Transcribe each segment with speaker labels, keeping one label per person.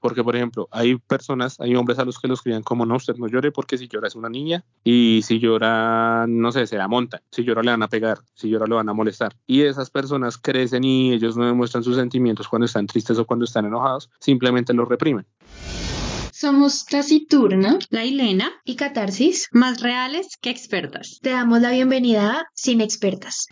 Speaker 1: Porque, por ejemplo, hay personas, hay hombres a los que los crían como no, usted no llore porque si llora es una niña y si llora, no sé, se la monta. Si llora le van a pegar, si llora lo van a molestar. Y esas personas crecen y ellos no demuestran sus sentimientos cuando están tristes o cuando están enojados, simplemente los reprimen.
Speaker 2: Somos Taciturna,
Speaker 3: Lailena
Speaker 2: y Catarsis,
Speaker 3: más reales que expertas.
Speaker 2: Te damos la bienvenida a Sin Expertas.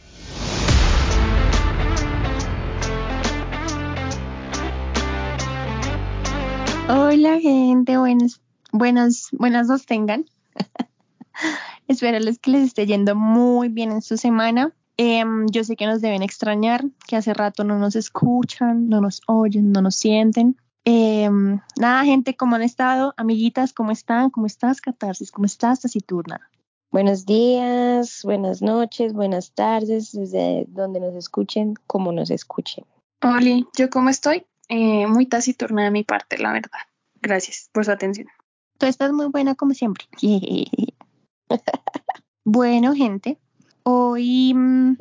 Speaker 4: Hola gente, buenas, buenas, buenas nos tengan. Espero que les esté yendo muy bien en su semana. Em, yo sé que nos deben extrañar, que hace rato no nos escuchan, no nos oyen, no nos sienten. Em, nada, gente, ¿cómo han estado? Amiguitas, ¿cómo están? ¿Cómo estás, Catarsis? ¿Cómo estás, Taciturna?
Speaker 5: Buenos días, buenas noches, buenas tardes, desde donde nos escuchen, como nos escuchen.
Speaker 6: Hola, ¿yo cómo estoy? Eh, muy taciturna de mi parte, la verdad. Gracias por su atención.
Speaker 4: Tú estás muy buena como siempre. bueno, gente, hoy, mm,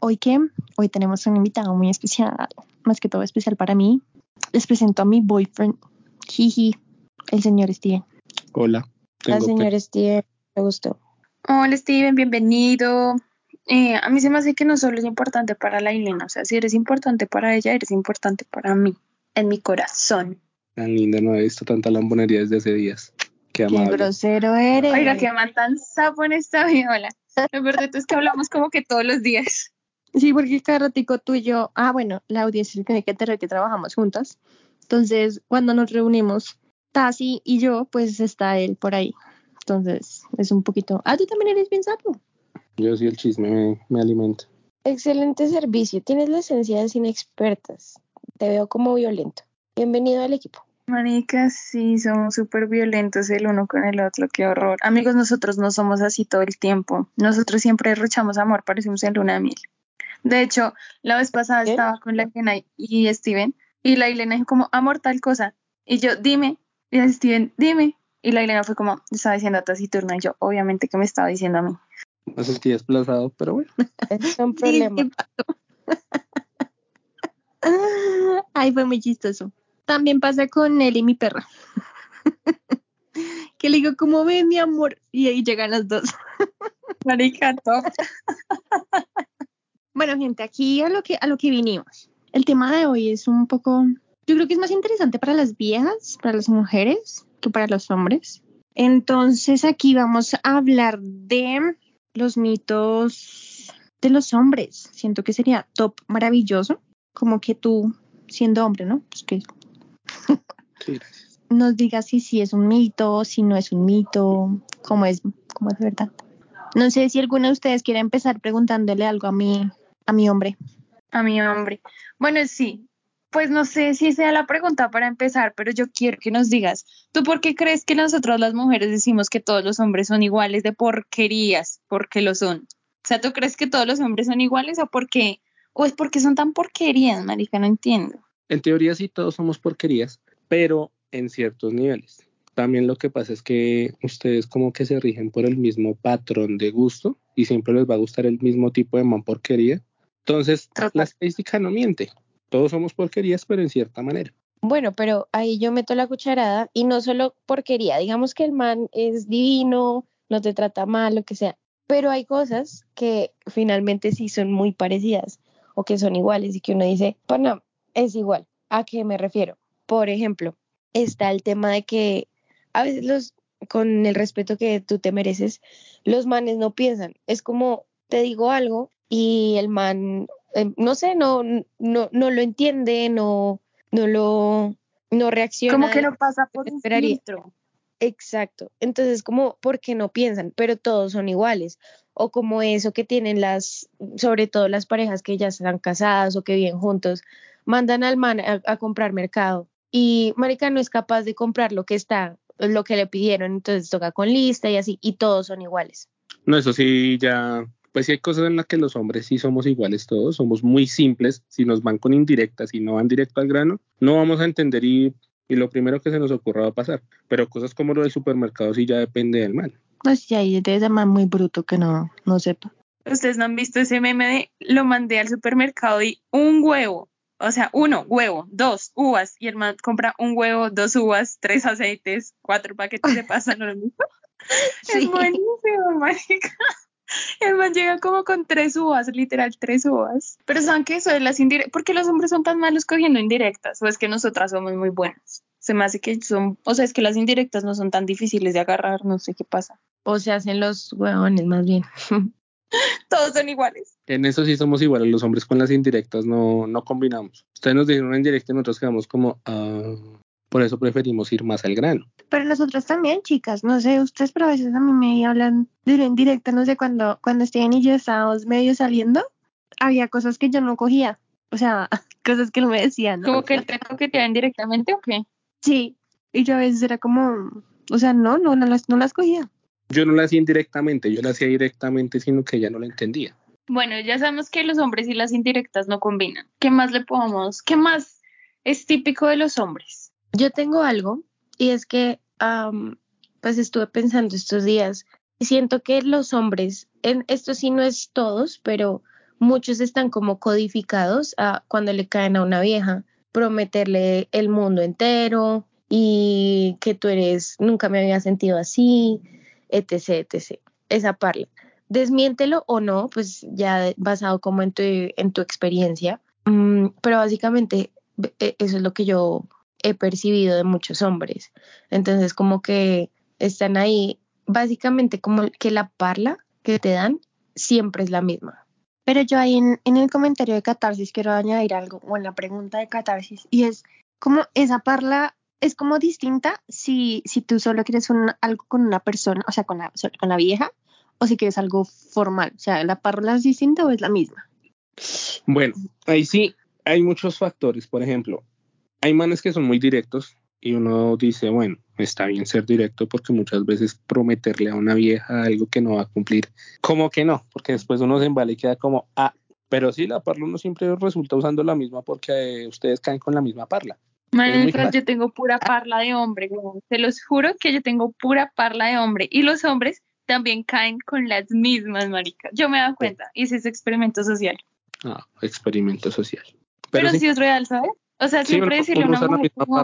Speaker 4: hoy qué? Hoy tenemos un invitado muy especial, más que todo especial para mí. Les presento a mi boyfriend, Jiji, el señor Steven.
Speaker 1: Hola.
Speaker 5: El señor Steven, me gustó.
Speaker 6: Hola Steven, bienvenido. Eh, a mí se me hace que no solo es importante para la Elena, o sea, si eres importante para ella, eres importante para mí en mi corazón.
Speaker 1: Tan linda, no he visto tanta lambonería desde hace días. Qué amable.
Speaker 4: Qué grosero eres.
Speaker 6: Oiga, que aman tan sapo en esta vida. Lo verdad es que hablamos como que todos los días.
Speaker 4: Sí, porque cada ratico tú y yo, ah, bueno, la audiencia tiene que tener que trabajamos juntas. Entonces, cuando nos reunimos, Tasi y yo, pues está él por ahí. Entonces, es un poquito, ah, tú también eres bien sapo.
Speaker 1: Yo sí, el chisme me, me alimenta.
Speaker 5: Excelente servicio. Tienes la esencia de sin expertas te veo como violento. Bienvenido al equipo.
Speaker 6: Manica, sí, somos súper violentos el uno con el otro, qué horror. Amigos, nosotros no somos así todo el tiempo. Nosotros siempre derrochamos amor, parecemos en luna de miel. De hecho, la vez pasada estaba con la Elena y Steven, y la Elena dijo como, amor, tal cosa. Y yo, dime, y Steven, dime. Y la Elena fue como, estaba diciendo a taciturna, y yo, obviamente que me estaba diciendo a mí.
Speaker 1: Me sentí desplazado, pero bueno.
Speaker 5: Es un problema.
Speaker 4: Ay, fue muy chistoso. También pasa con él y mi perra. que le digo, ¿cómo ven, mi amor? Y ahí llegan las dos.
Speaker 6: Marica, top.
Speaker 4: bueno, gente, aquí a lo que a lo que vinimos. El tema de hoy es un poco, yo creo que es más interesante para las viejas, para las mujeres, que para los hombres. Entonces aquí vamos a hablar de los mitos de los hombres. Siento que sería top maravilloso como que tú, siendo hombre, ¿no? Pues que nos digas si sí es un mito, si no es un mito, cómo es, cómo es verdad. No sé si alguno de ustedes quiere empezar preguntándole algo a mi, a mi hombre.
Speaker 6: A mi hombre. Bueno, sí. Pues no sé si sea la pregunta para empezar, pero yo quiero que nos digas, ¿tú por qué crees que nosotros las mujeres decimos que todos los hombres son iguales de porquerías? Porque lo son. O sea, ¿tú crees que todos los hombres son iguales o porque ¿O es porque son tan porquerías, marica? No entiendo.
Speaker 1: En teoría sí todos somos porquerías, pero en ciertos niveles. También lo que pasa es que ustedes como que se rigen por el mismo patrón de gusto y siempre les va a gustar el mismo tipo de man porquería. Entonces, la estadística no miente. Todos somos porquerías, pero en cierta manera.
Speaker 5: Bueno, pero ahí yo meto la cucharada y no solo porquería. Digamos que el man es divino, no te trata mal, lo que sea. Pero hay cosas que finalmente sí son muy parecidas o que son iguales y que uno dice, bueno, es igual. ¿A qué me refiero? Por ejemplo, está el tema de que a veces los, con el respeto que tú te mereces, los manes no piensan. Es como te digo algo y el man, eh, no sé, no, no, no lo entiende, no, no lo, no reacciona.
Speaker 6: Como que no pasa por un filtro.
Speaker 5: Exacto. Entonces, como, ¿por qué no piensan? Pero todos son iguales. O como eso que tienen las, sobre todo las parejas que ya están casadas o que viven juntos, mandan al man a, comprar mercado. Y Marica no es capaz de comprar lo que está, lo que le pidieron, entonces toca con lista y así, y todos son iguales.
Speaker 1: No, eso sí, ya, pues sí hay cosas en las que los hombres sí somos iguales todos, somos muy simples, si nos van con indirectas y no van directo al grano, no vamos a entender y y lo primero que se nos ocurra va a pasar. Pero cosas como lo del supermercado sí ya depende del mal.
Speaker 4: Pues sí, ahí de ese man muy bruto que no, no sepa.
Speaker 6: Ustedes no han visto ese meme de lo mandé al supermercado y un huevo. O sea, uno, huevo, dos, uvas, y el man compra un huevo, dos uvas, tres aceites, cuatro paquetes de pasta, ¿no lo visto?
Speaker 5: Sí.
Speaker 6: Es buenísimo, marica. El man llega como con tres uvas, literal, tres uvas. Pero ¿saben qué? Eso de las indirectas, ¿por qué los hombres son tan malos cogiendo indirectas? ¿O es que nosotras somos muy buenas? Se me hace que son, o sea, es que las indirectas no son tan difíciles de agarrar, no sé qué pasa.
Speaker 5: O se hacen los huevones más bien.
Speaker 6: Todos son iguales.
Speaker 1: En eso sí somos iguales, los hombres con las indirectas no, no combinamos. Ustedes nos dijeron una indirecta y nosotros quedamos como, ah, por eso preferimos ir más al grano.
Speaker 4: Pero nosotras también, chicas, no sé, ustedes, pero a veces a mí me hablan de una indirecta, no sé, cuando, cuando Steven y yo estábamos medio saliendo, había cosas que yo no cogía, o sea, cosas que él me decía, ¿no?
Speaker 6: Como que el te coquetean directamente o qué?
Speaker 4: Sí, y yo a veces era como, o sea, no, no, no las, no las cogía.
Speaker 1: Yo no la hacía indirectamente, yo la hacía directamente, sino que ella no la entendía.
Speaker 6: Bueno, ya sabemos que los hombres y las indirectas no combinan. ¿Qué más le podemos, qué más es típico de los hombres?
Speaker 5: Yo tengo algo y es que am, pues estuve pensando estos días y siento que los hombres, en esto sí no es todos, pero muchos están como codificados a cuando le caen a una vieja, prometerle el mundo entero y que tú eres, nunca me había sentido así, etc, etc. Esa parla. Desmiéntelo o no, pues ya basado como en tu, en tu experiencia, Mm, pero básicamente e- eso es lo que yo he percibido de muchos hombres. Entonces, como que están ahí, básicamente como que la parla que te dan siempre es la misma.
Speaker 4: Pero yo ahí en, en el comentario de Catarsis quiero añadir algo, o en la pregunta de Catarsis, y es como esa parla es como distinta si, si tú solo quieres un- algo con una persona, o sea, con la, con la vieja, o si quieres algo formal. O sea, ¿la parla es distinta o es la misma?
Speaker 1: Bueno, ahí sí hay muchos factores. Por ejemplo, hay manes que son muy directos y uno dice, bueno, está bien ser directo porque muchas veces prometerle a una vieja algo que no va a cumplir, como que no, porque después uno se embala y queda como, ah, pero sí, la parla uno siempre resulta usando la misma porque ustedes caen con la misma parla. Fácil.
Speaker 6: yo tengo pura parla de hombre, weón. Te los juro que yo tengo pura parla de hombre. Y los hombres también caen con las mismas, marica. Yo me he dado cuenta. Hice ese experimento social.
Speaker 1: Ah, experimento social.
Speaker 6: Pero,
Speaker 1: sí,
Speaker 6: sí es real, ¿sabes? O sea,
Speaker 1: sí,
Speaker 6: siempre decirle a una mujer como,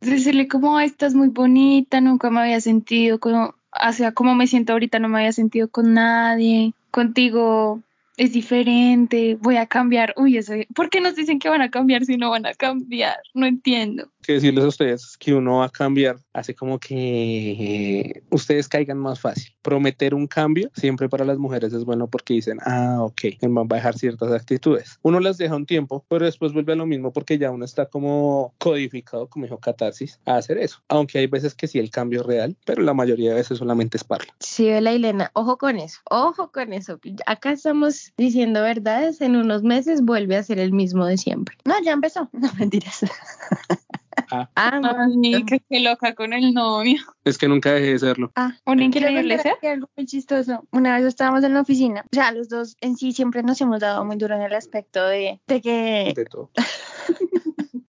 Speaker 6: decirle como, "Ay, estás muy bonita, nunca me había sentido como, o sea, como me siento ahorita, no me había sentido con nadie, contigo es diferente, voy a cambiar, uy, ese, ¿por qué nos dicen que van a cambiar si no van a cambiar? No entiendo.
Speaker 1: Que decirles a ustedes que uno va a cambiar, hace como que ustedes caigan más fácil. Prometer un cambio siempre para las mujeres es bueno porque dicen, ah, ok, el man va a dejar ciertas actitudes. Uno las deja un tiempo, pero después vuelve a lo mismo porque ya uno está como codificado, como dijo Catarsis, a hacer eso. Aunque hay veces que sí el cambio es real, pero la mayoría de veces solamente es parla.
Speaker 5: Sí, la Elena, ojo con eso, ojo con eso. Acá estamos diciendo verdades, en unos meses vuelve a ser el mismo de siempre.
Speaker 4: No, ya empezó. No, mentiras.
Speaker 1: Ah,
Speaker 5: Ah,
Speaker 6: Ay, qué, qué loca con el novio.
Speaker 1: es que nunca dejé de serlo.
Speaker 4: Ah,
Speaker 6: Un increíble ser.
Speaker 4: algo muy chistoso. Una vez estábamos en la oficina, o sea, los dos en sí siempre nos hemos dado muy duro en el aspecto de, de que
Speaker 1: De todo.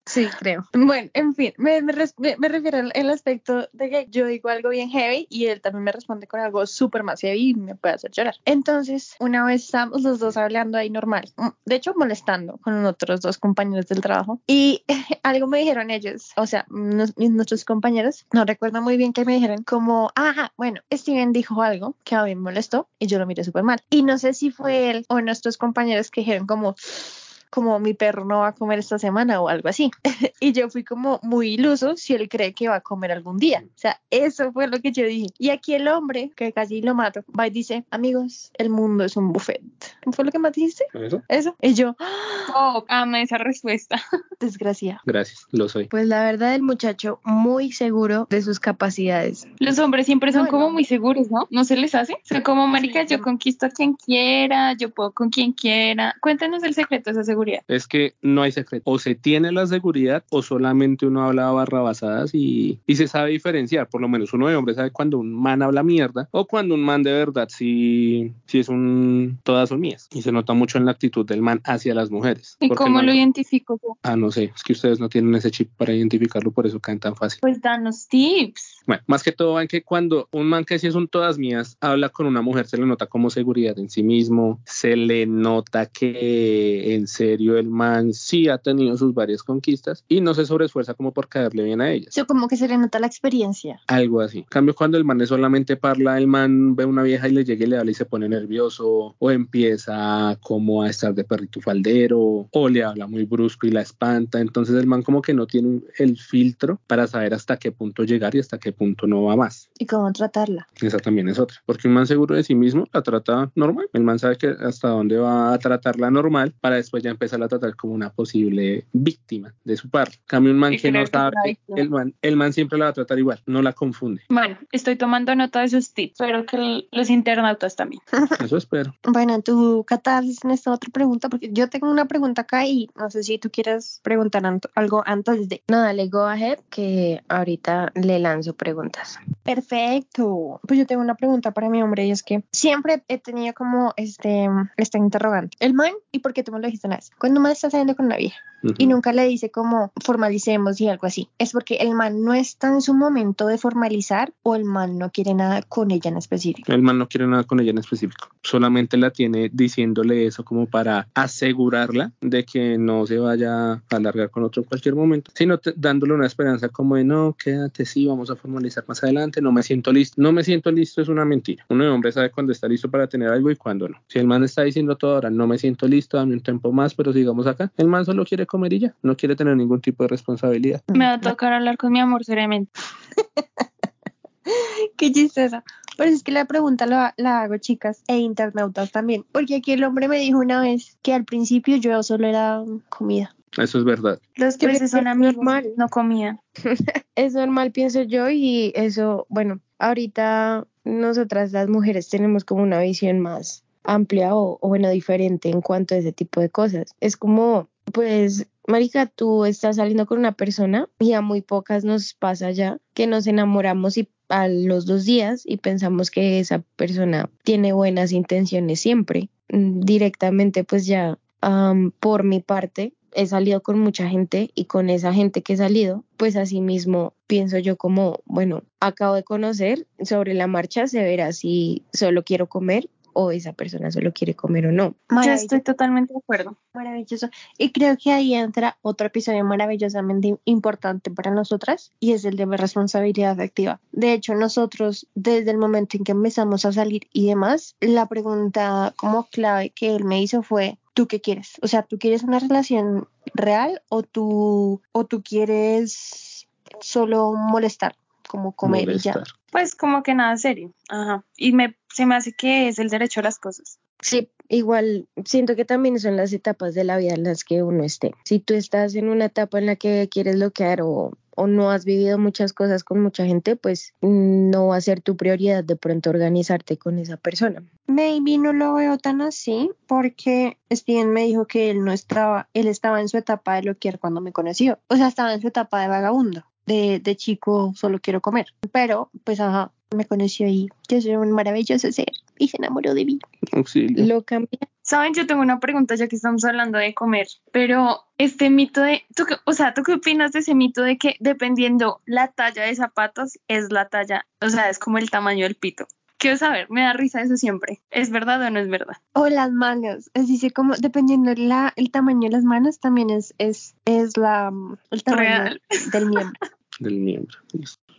Speaker 5: sí, creo.
Speaker 4: Bueno, en fin, me, me me- refiero al al aspecto de que yo digo algo bien heavy y él también me responde con algo súper más heavy y me puede hacer llorar. Entonces, una vez estábamos los dos hablando ahí normal, mm, de hecho molestando con otros dos compañeros del trabajo y algo me dijeron ellos, o sea, nos- nuestros compañeros, no recuerdo muy bien que me dijeron como, ajá, bueno, Steven dijo algo que a mí me molestó y yo lo miré súper mal. Y no sé si fue él o nuestros compañeros que dijeron como como mi perro no va a comer esta semana o algo así. y yo fui como muy iluso si él cree que va a comer algún día. O sea, eso fue lo que yo dije. Y aquí el hombre, que casi lo mato, va y dice, amigos, el mundo es un buffet. ¿Qué fue lo que más dijiste?
Speaker 1: ¿Eso?
Speaker 4: Eso. Y yo,
Speaker 6: Oh, ama esa respuesta.
Speaker 4: desgracia.
Speaker 1: Gracias, lo soy.
Speaker 5: Pues la verdad, el muchacho muy seguro de sus capacidades.
Speaker 6: Los hombres siempre son
Speaker 4: No,
Speaker 6: como
Speaker 4: no.
Speaker 6: muy seguros, ¿no? ¿No se les hace? Son como, marica,
Speaker 4: Sí.
Speaker 6: yo conquisto a quien quiera, yo puedo con quien quiera. Cuéntanos el secreto de esa seguridad.
Speaker 1: Es que no hay secreto. O se tiene la seguridad o solamente uno habla barrabasadas y, y se sabe diferenciar. Por lo menos uno de hombre sabe cuando un man habla mierda o cuando un man de verdad sí, sí es un... Todas son mías. Y se nota mucho en la actitud del man hacia las mujeres.
Speaker 6: ¿Y cómo lo identifico?
Speaker 1: Ah, no sé. Es que ustedes no tienen ese chip para identificarlo, por eso caen tan fácil.
Speaker 6: Pues danos tips.
Speaker 1: Bueno, más que todo, en que cuando un man que sí son todas mías habla con una mujer, se le nota como seguridad en sí mismo, se le nota que en serio el man sí ha tenido sus varias conquistas y no se sobreesfuerza como por caerle bien a ellas.
Speaker 4: Yo como que se le nota la experiencia.
Speaker 1: Algo así. En cambio, cuando el man es solamente parla, el man ve una vieja y le llega y le habla y se pone nervioso o empieza como a estar de perrito faldero o le habla muy brusco y la espanta. Entonces el man como que no tiene el filtro para saber hasta qué punto llegar y hasta qué punto no va más.
Speaker 4: ¿Y cómo tratarla?
Speaker 1: Esa también es otra. Porque un man seguro de sí mismo la trata normal. El man sabe que hasta dónde va a tratarla normal para después ya empezar a tratar como una posible víctima de su par. Cambio un man que no sabe, el man, el man siempre la va a tratar igual, no la confunde.
Speaker 6: Bueno, estoy tomando nota de esos tips. Espero que los internautas también.
Speaker 1: Eso espero.
Speaker 4: Bueno, tú, Catarsis, en esta otra pregunta, porque yo tengo una pregunta acá y no sé si tú quieres preguntar algo antes de.
Speaker 5: No, dale go ahead que ahorita le lanzo preguntas.
Speaker 4: Perfecto. Pues yo tengo una pregunta para mi hombre y es que siempre he tenido como este, este interrogante. El man, ¿y por qué tú me lo dijiste una? Cuando un man está saliendo con una vieja
Speaker 1: Ujú.
Speaker 4: y nunca le dice como formalicemos y algo así, es porque el man no está en su momento de formalizar o el man no quiere nada con ella en específico.
Speaker 1: El man no quiere nada con ella en específico. Solamente la tiene diciéndole eso como para asegurarla de que no se vaya a alargar con otro en cualquier momento, sino te- dándole una esperanza como de no, quédate, sí, vamos a formalizar más adelante, no me siento listo. No me siento listo es una mentira. Uno de hombre sabe cuándo está listo para tener algo y cuándo no. Si el man está diciendo todo ahora, no me siento listo, dame un tiempo más, pero sigamos acá, el man solo quiere comer y ya, no quiere tener ningún tipo de responsabilidad.
Speaker 6: Me va a tocar hablar con mi amor seriamente.
Speaker 4: Qué chistosa. Pero es que la pregunta la, la hago chicas e internautas también, porque aquí el hombre me dijo una vez que al principio yo solo era comida.
Speaker 1: Eso es verdad.
Speaker 6: Los peces
Speaker 5: que
Speaker 6: son
Speaker 5: es
Speaker 6: amigos,
Speaker 5: normal.
Speaker 6: no comida.
Speaker 5: Es normal, pienso yo, y eso, bueno, ahorita nosotras las mujeres tenemos como una visión más amplia o, o bueno, diferente en cuanto a ese tipo de cosas. Es como, pues, Marica, tú estás saliendo con una persona y a muy pocas nos pasa ya que nos enamoramos y a los dos días y pensamos que esa persona tiene buenas intenciones siempre. Mm, Directamente, pues ya, am, por mi parte, he salido con mucha gente y con esa gente que he salido, pues así mismo pienso yo como, bueno, acabo de conocer, sobre la marcha se verá si solo quiero comer o esa persona solo quiere comer o no.
Speaker 6: Yo estoy totalmente de acuerdo.
Speaker 4: Maravilloso. Y creo que ahí entra otro episodio maravillosamente importante para nosotras y es el de responsabilidad afectiva. De hecho, nosotros desde el momento en que empezamos a salir y demás, la pregunta como clave que él me hizo fue, ¿tú qué quieres? O sea, ¿tú quieres una relación real o tú, o tú quieres solo molestar? Como comer y ya.
Speaker 6: Pues como que nada serio. Ajá. Y me, se me hace que es el derecho a las cosas.
Speaker 5: Sí, igual siento que también son las etapas de la vida en las que uno esté. Si tú estás en una etapa en la que quieres bloquear o, o no has vivido muchas cosas con mucha gente, pues no va a ser tu prioridad de pronto organizarte con esa persona.
Speaker 4: Maybe no lo veo tan así porque Steven me dijo que él no estaba, él estaba en su etapa de bloquear cuando me conoció. O sea, estaba en su etapa de vagabundo, de, de chico solo quiero comer. Pero, pues, ajá, me conoció y yo soy un maravilloso ser y se enamoró de mí.
Speaker 1: Auxilio.
Speaker 5: Lo cambia.
Speaker 6: Saben, yo tengo una pregunta ya que estamos hablando de comer, pero este mito de, ¿tú qué- o sea, ¿tú qué opinas de ese mito de que dependiendo la talla de zapatos es la talla, o sea, es como el tamaño del pito? Quiero saber, me da risa eso siempre. ¿Es verdad o no es verdad?
Speaker 4: O las manos, es decir, como dependiendo la, el tamaño de las manos también es, es, es la, el tamaño
Speaker 6: Real.
Speaker 4: del miembro.
Speaker 1: del miembro.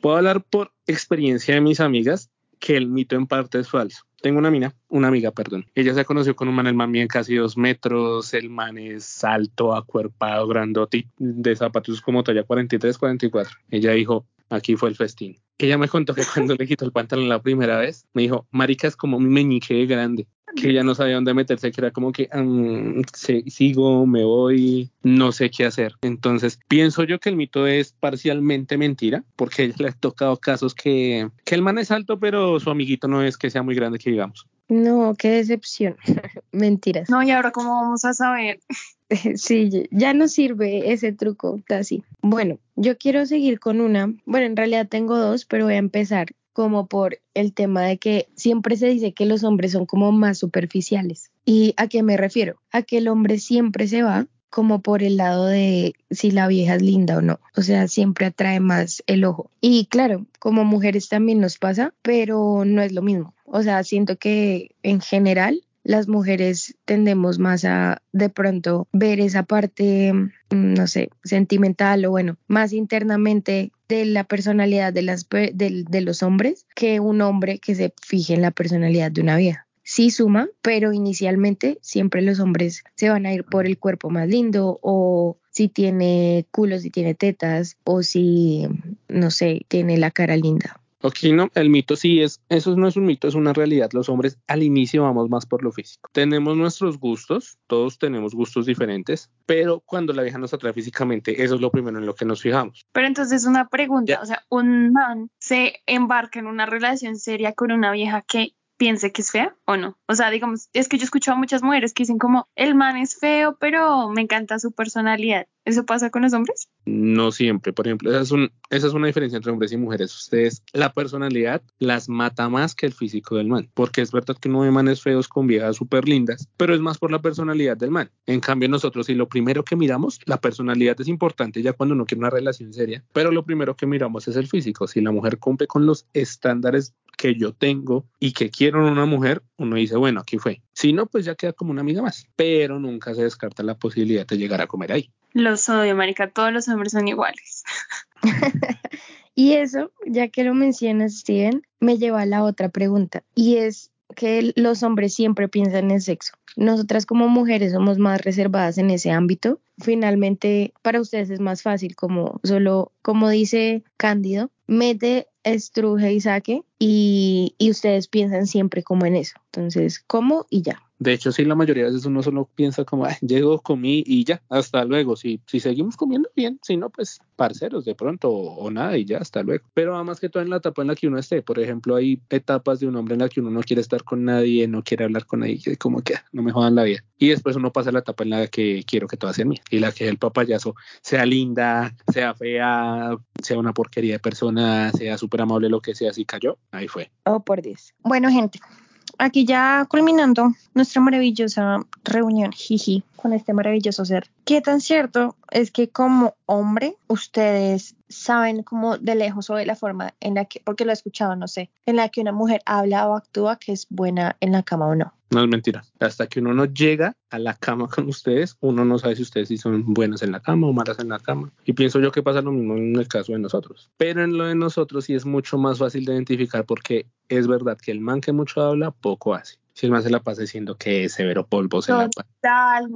Speaker 1: Puedo hablar por experiencia de mis amigas que el mito en parte es falso. Tengo una mina, una amiga, perdón. Ella se conoció con un man, el man mide casi dos metros, el man es alto, acuerpado, grandote, de zapatos como talla 43, 44. Ella dijo, aquí fue el festín. Ella me contó que cuando le quitó el pantalón la primera vez, me dijo, marica, es como un meñique de grande. Que ella no sabía dónde meterse, que era como que "Mm, se- sigo, me voy, no sé qué hacer. Entonces, pienso yo que el mito es parcialmente mentira, porque ella le ha tocado casos que, que el man es alto, pero su amiguito no es que sea muy grande, que digamos.
Speaker 5: No, qué decepción. Mentiras.
Speaker 6: No, y ahora cómo vamos a saber.
Speaker 5: Sí, ya no sirve ese truco así. Bueno, yo quiero seguir con una. Bueno, en realidad tengo dos, pero voy a empezar como por el tema de que siempre se dice que los hombres son como más superficiales. ¿Y a qué me refiero? A que el hombre siempre se va como por el lado de si la vieja es linda o no. O sea, siempre atrae más el ojo. Y claro, como mujeres también nos pasa, pero no es lo mismo. O sea, siento que en general las mujeres tendemos más a de pronto ver esa parte, mm, no sé, sentimental o bueno, más internamente de la personalidad de, las, de, los hombres que un hombre que se fije en la personalidad de una vieja sí suma, pero inicialmente siempre los hombres se van a ir por el cuerpo más lindo o si tiene culo, si tiene tetas o si, no sé, tiene la cara linda.
Speaker 1: Ok, no, el mito sí es, eso no es un mito, es una realidad. Los hombres al inicio vamos más por lo físico. Tenemos nuestros gustos, todos tenemos gustos diferentes, pero cuando la vieja nos atrae físicamente, eso es lo primero en lo que nos fijamos.
Speaker 6: Pero entonces una pregunta, o sea, un man se embarca en una relación seria con una vieja que piense que es fea o no. O sea, digamos, es que yo he escuchado a muchas mujeres que dicen como, el man es feo, pero me encanta su personalidad. ¿Eso pasa con los hombres?
Speaker 1: No siempre, por ejemplo, esa es, una diferencia entre hombres y mujeres. Ustedes, la personalidad las mata más que el físico del man, porque es verdad que uno ve manes feos con viejas súper lindas, pero es más por la personalidad del man. En cambio, nosotros, si lo primero que miramos, la personalidad es importante ya cuando uno quiere una relación seria, pero lo primero que miramos es el físico. Si la mujer cumple con los estándares que yo tengo y que quiero en una mujer, uno dice, bueno, aquí fue. Si no, pues ya queda como una amiga más, pero nunca se descarta la posibilidad de llegar a comer ahí.
Speaker 6: Los odio, marica, todos los hombres son iguales.
Speaker 5: y eso, ya que lo mencionas, Steven, me lleva a la otra pregunta, y es que los hombres siempre piensan en sexo. Nosotras como mujeres somos más reservadas en ese ámbito. Finalmente, para ustedes es más fácil, como solo, como dice Cándido, mete estruje y saque y, y ustedes piensan siempre como en eso. Entonces, ¿cómo? Y ya.
Speaker 1: De hecho, sí, la mayoría de veces uno solo piensa como, ah, llego, comí y ya, hasta luego. Si, si seguimos comiendo bien, si no, pues parceros de pronto o, nada y ya, hasta luego. Pero además que todo en la etapa en la que uno esté. Por ejemplo, hay etapas de un hombre en la que uno no quiere estar con nadie, no quiere hablar con nadie, como que ah, no me jodan la vida. Y después uno pasa a la etapa en la que quiero que todo sea mío y la que el papayazo sea linda, sea fea, sea una porquería de persona, sea súper amable, lo que sea, así cayó, ahí fue.
Speaker 5: Oh, por Dios.
Speaker 4: Bueno, gente, aquí ya culminando nuestra maravillosa reunión, jiji, con este maravilloso ser. ¿Qué tan cierto es que como hombre ustedes saben como de lejos o de la forma en la que, porque lo he escuchado, no sé, en la que una mujer habla o actúa que es buena en la cama o no?
Speaker 1: No es mentira. Hasta que uno no llega a la cama con ustedes, uno no sabe si ustedes sí son buenas en la cama o malas en la cama. Y pienso yo que pasa lo mismo en el caso de nosotros. Pero en lo de nosotros sí es mucho más fácil de identificar porque es verdad que el man que mucho habla, poco hace. Si el man se la pasa diciendo que es severo polvo se la
Speaker 6: Total,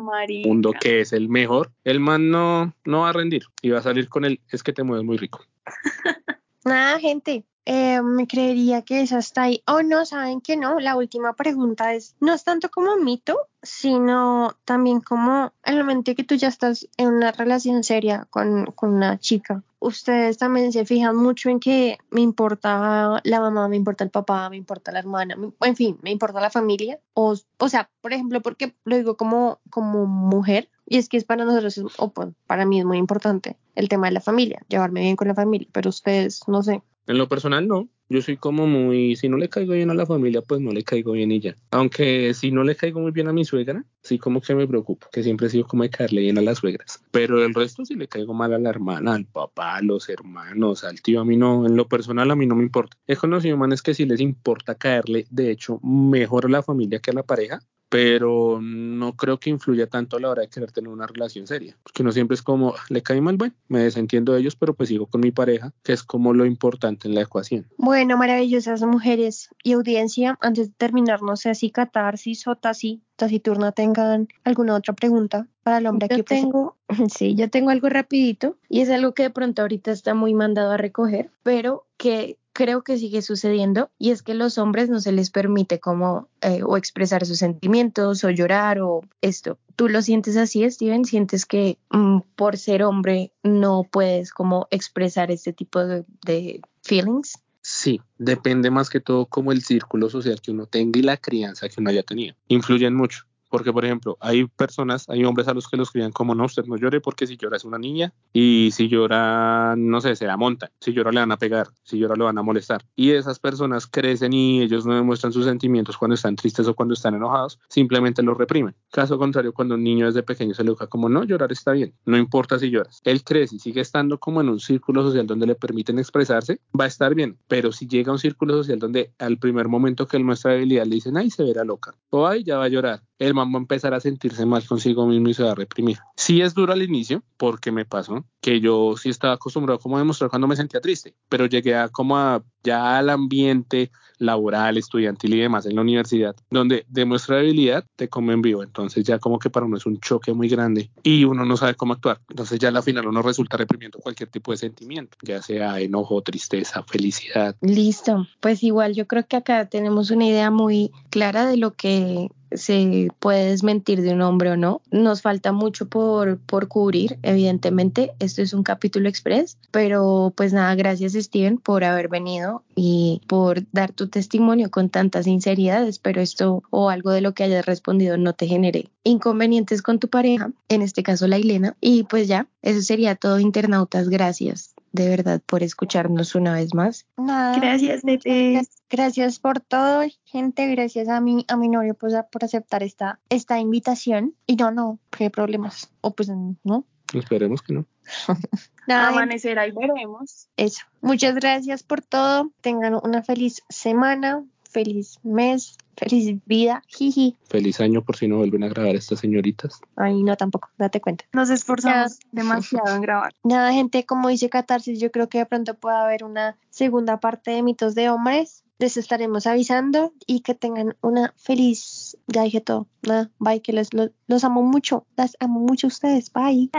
Speaker 1: mundo que es el mejor, el man no, no va a rendir y va a salir con él. Es que te mueves muy rico.
Speaker 4: Nada, gente, eh, me creería que eso está ahí. O oh, no, saben que no. La última pregunta es, no es tanto como mito, sino también como el momento que tú ya estás en una relación seria con, con una chica. Ustedes también se fijan mucho en que me importa la mamá, me importa el papá, me importa la hermana, en fin, me importa la familia. O, o sea, por ejemplo, porque lo digo como, como mujer, y es que es para nosotros, o pues, para mí es muy importante el tema de la familia, llevarme bien con la familia, pero ustedes, no sé,
Speaker 1: en lo personal, no. Yo soy como muy, si no le caigo bien a la familia, pues no le caigo bien y ya. Aunque si no le caigo muy bien a mi suegra, sí como que me preocupo, que siempre he sido como de caerle bien a las suegras. Pero el resto sí le caigo mal a la hermana, al papá, a los hermanos, al tío, a mí no, en lo personal a mí no me importa. He conocido manes que sí les importa caerle, de hecho, mejor a la familia que a la pareja, pero no creo que influya tanto a la hora de querer tener una relación seria, porque uno siempre es como, le cae mal, bueno, me desentiendo de ellos, pero pues sigo con mi pareja, que es como lo importante en la ecuación.
Speaker 4: Bueno, maravillosas mujeres y audiencia, antes de terminar, no sé si Catarsis o Tasi, Taciturna tengan alguna otra pregunta para el hombre
Speaker 5: yo tengo, sí, yo tengo algo rapidito y es algo que de pronto ahorita está muy mandado a recoger, pero que creo que sigue sucediendo y es que los hombres no se les permite como eh, o expresar sus sentimientos o llorar o esto. ¿Tú lo sientes así, Steven? ¿Sientes que mm, por ser hombre no puedes como expresar este tipo de, de feelings?
Speaker 1: Sí, depende más que todo como el círculo social que uno tenga y la crianza que uno haya tenido. Influyen mucho porque por ejemplo, hay personas, hay hombres a los que los crían como no, usted no llore porque si llora es una niña y si llora, no sé, se la montan, si llora le van a pegar, si llora le van a molestar. Y esas personas crecen y ellos no demuestran sus sentimientos cuando están tristes o cuando están enojados, simplemente los reprimen. Caso contrario, cuando un niño desde pequeño se le educa como no, llorar está bien, no importa si lloras. Él crece y sigue estando como en un círculo social donde le permiten expresarse, va a estar bien, pero si llega a un círculo social donde al primer momento que él muestra debilidad le dicen, ay, se verá loca, o ay, ya va a llorar, el man va a empezar a sentirse mal consigo mismo y se va a reprimir. Sí es duro al inicio, porque me pasó que yo sí estaba acostumbrado como a demostrar cuando me sentía triste, pero llegué a como a ya al ambiente laboral, estudiantil y demás en la universidad, donde demuestra debilidad, te come en vivo. Entonces ya como que para uno es un choque muy grande y uno no sabe cómo actuar. Entonces ya al final uno resulta reprimiendo cualquier tipo de sentimiento, ya sea enojo, tristeza, felicidad.
Speaker 5: Listo, pues igual yo creo que acá tenemos una idea muy clara de lo que se puede desmentir de un hombre o no. Nos falta mucho por, por cubrir, evidentemente. Esto es un capítulo express, pero pues nada, gracias Steven por haber venido y por dar tu testimonio con tanta sinceridad. Espero esto o algo de lo que hayas respondido no te genere inconvenientes con tu pareja, en este caso la Ilena. Y pues ya, eso sería todo, internautas. Gracias de verdad por escucharnos una vez más.
Speaker 4: Nada.
Speaker 6: Gracias, Nete.
Speaker 4: Gracias por todo, gente. Gracias a mi, a mi novio pues, por aceptar esta, esta invitación. Y no, no, qué problemas. O pues no.
Speaker 1: Esperemos que no.
Speaker 4: Nada, gente,
Speaker 6: Amanecer ahí veremos.
Speaker 4: eso. Muchas gracias por todo. Tengan una feliz semana, feliz mes, feliz vida. Jiji.
Speaker 1: Feliz año por si no vuelven a grabar estas señoritas.
Speaker 4: Ay, no, tampoco, date cuenta.
Speaker 6: Nos esforzamos demasiado en grabar.
Speaker 4: Nada, gente, como dice Catarsis, yo creo que de pronto puede haber una segunda parte de mitos de hombres. Les estaremos avisando y que tengan una feliz. Todo. Nada, bye, que les, lo- los amo mucho. Las amo mucho a ustedes. Bye.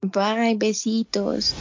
Speaker 5: Bye, besitos.